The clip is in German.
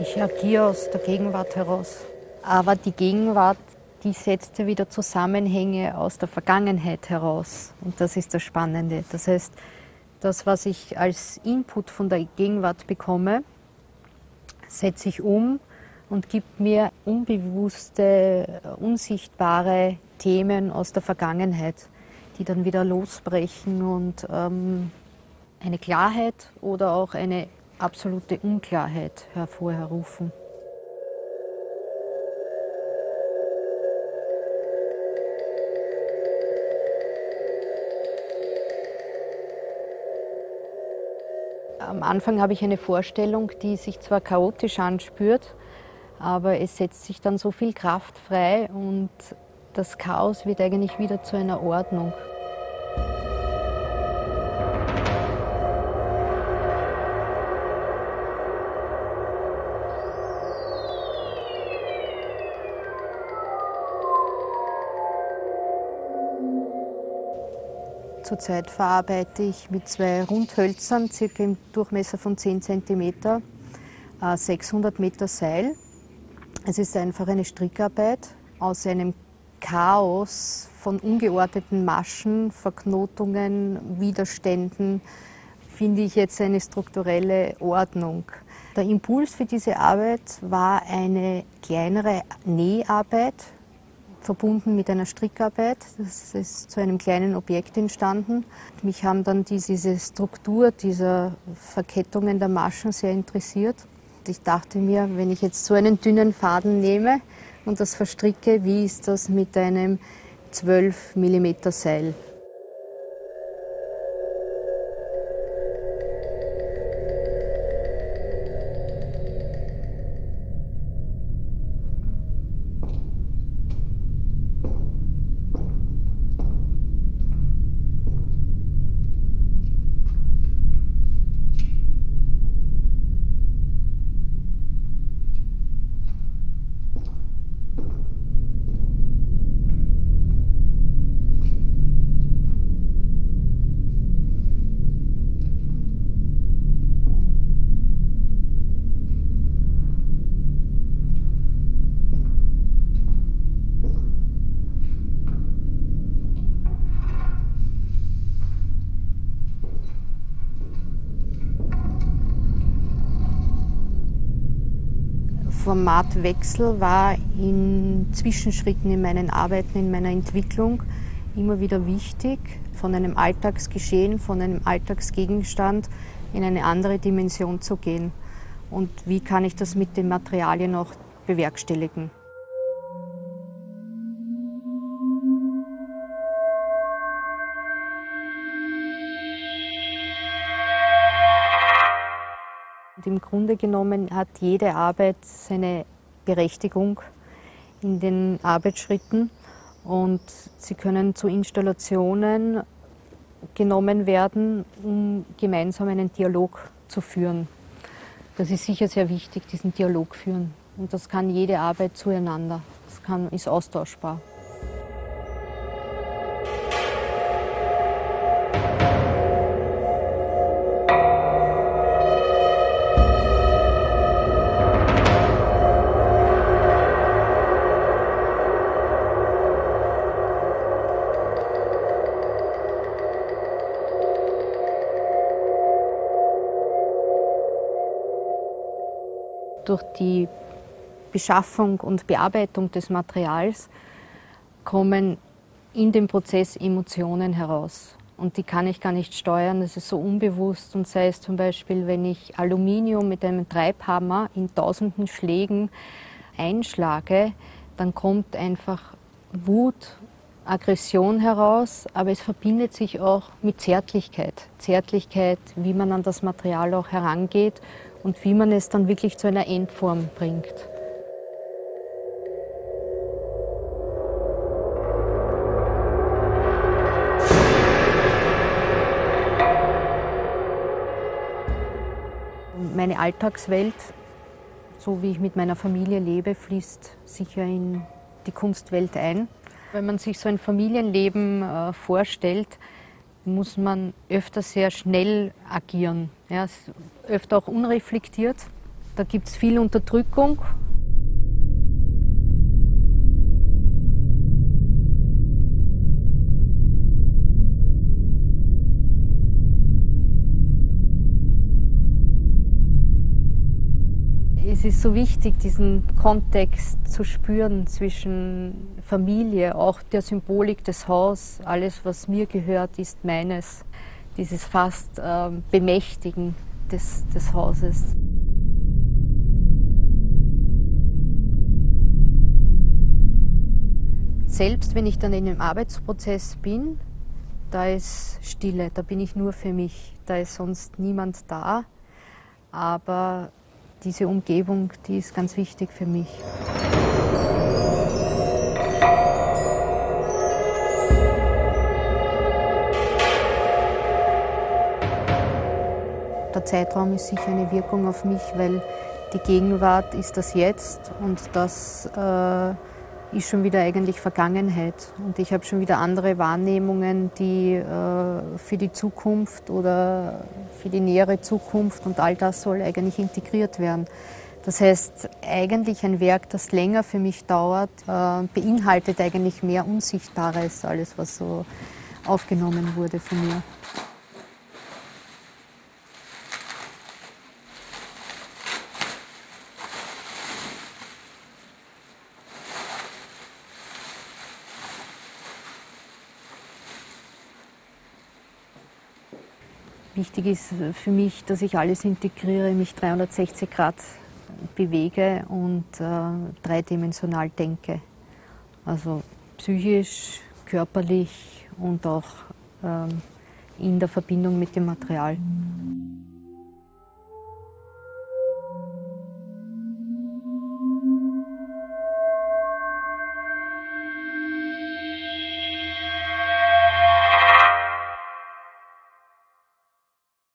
Ich agiere aus der Gegenwart heraus. Aber die Gegenwart, die setzt ja wieder Zusammenhänge aus der Vergangenheit heraus. Und das ist das Spannende. Das heißt, das, was ich als Input von der Gegenwart bekomme, setze ich um und gibt mir unbewusste, unsichtbare Themen aus der Vergangenheit, die dann wieder losbrechen und ähm, eine Klarheit oder auch eine absolute Unklarheit hervorrufen. Am Anfang habe ich eine Vorstellung, die sich zwar chaotisch anspürt, aber es setzt sich dann so viel Kraft frei und das Chaos wird eigentlich wieder zu einer Ordnung. Zurzeit verarbeite ich mit zwei Rundhölzern, circa im Durchmesser von 10 cm, 600 Meter Seil. Es ist einfach eine Strickarbeit aus einem Chaos von ungeordneten Maschen, Verknotungen, Widerständen, finde ich jetzt eine strukturelle Ordnung. Der Impuls für diese Arbeit war eine kleinere Näharbeit, verbunden mit einer Strickarbeit. Das ist zu einem kleinen Objekt entstanden. Mich haben dann diese Struktur dieser Verkettungen der Maschen sehr interessiert. Ich dachte mir, wenn ich jetzt so einen dünnen Faden nehme und das verstricke, wie ist das mit einem 12 mm Seil? Formatwechsel war in Zwischenschritten in meinen Arbeiten, in meiner Entwicklung immer wieder wichtig, von einem Alltagsgeschehen, von einem Alltagsgegenstand in eine andere Dimension zu gehen. Und wie kann ich das mit den Materialien auch bewerkstelligen? Im Grunde genommen hat jede Arbeit seine Berechtigung in den Arbeitsschritten und sie können zu Installationen genommen werden, um gemeinsam einen Dialog zu führen. Das ist sicher sehr wichtig, diesen Dialog führen. Und das kann jede Arbeit zueinander. Das kann, ist austauschbar. Durch die Beschaffung und Bearbeitung des Materials kommen in dem Prozess Emotionen heraus. Und die kann ich gar nicht steuern, das ist so unbewusst. Und sei es zum Beispiel, wenn ich Aluminium mit einem Treibhammer in tausenden Schlägen einschlage, dann kommt einfach Wut, Aggression heraus, aber es verbindet sich auch mit Zärtlichkeit. Zärtlichkeit, wie man an das Material auch herangeht und wie man es dann wirklich zu einer Endform bringt. Meine Alltagswelt, so wie ich mit meiner Familie lebe, fließt sicher in die Kunstwelt ein. Wenn man sich so ein Familienleben äh, vorstellt, muss man öfter sehr schnell agieren. Ja, öfter auch unreflektiert. Da gibt es viel Unterdrückung. Ist so wichtig, diesen Kontext zu spüren zwischen Familie, auch der Symbolik des Hauses. Alles, was mir gehört, ist meines. Dieses fast äh, Bemächtigen des, des Hauses. Selbst wenn ich dann in einem Arbeitsprozess bin, da ist Stille, da bin ich nur für mich, da ist sonst niemand da. Aber diese Umgebung, die ist ganz wichtig für mich. Der Zeitraum ist sicher eine Wirkung auf mich, weil die Gegenwart ist das Jetzt und das äh, ist schon wieder eigentlich Vergangenheit. Und ich habe schon wieder andere Wahrnehmungen, die äh, für die Zukunft oder für die nähere Zukunft und all das soll eigentlich integriert werden. Das heißt, eigentlich ein Werk, das länger für mich dauert, äh, beinhaltet eigentlich mehr Unsichtbares, alles was so aufgenommen wurde von mir. Wichtig ist für mich, dass ich alles integriere, mich 360 Grad bewege und äh, dreidimensional denke. Also psychisch, körperlich und auch ähm, in der Verbindung mit dem Material.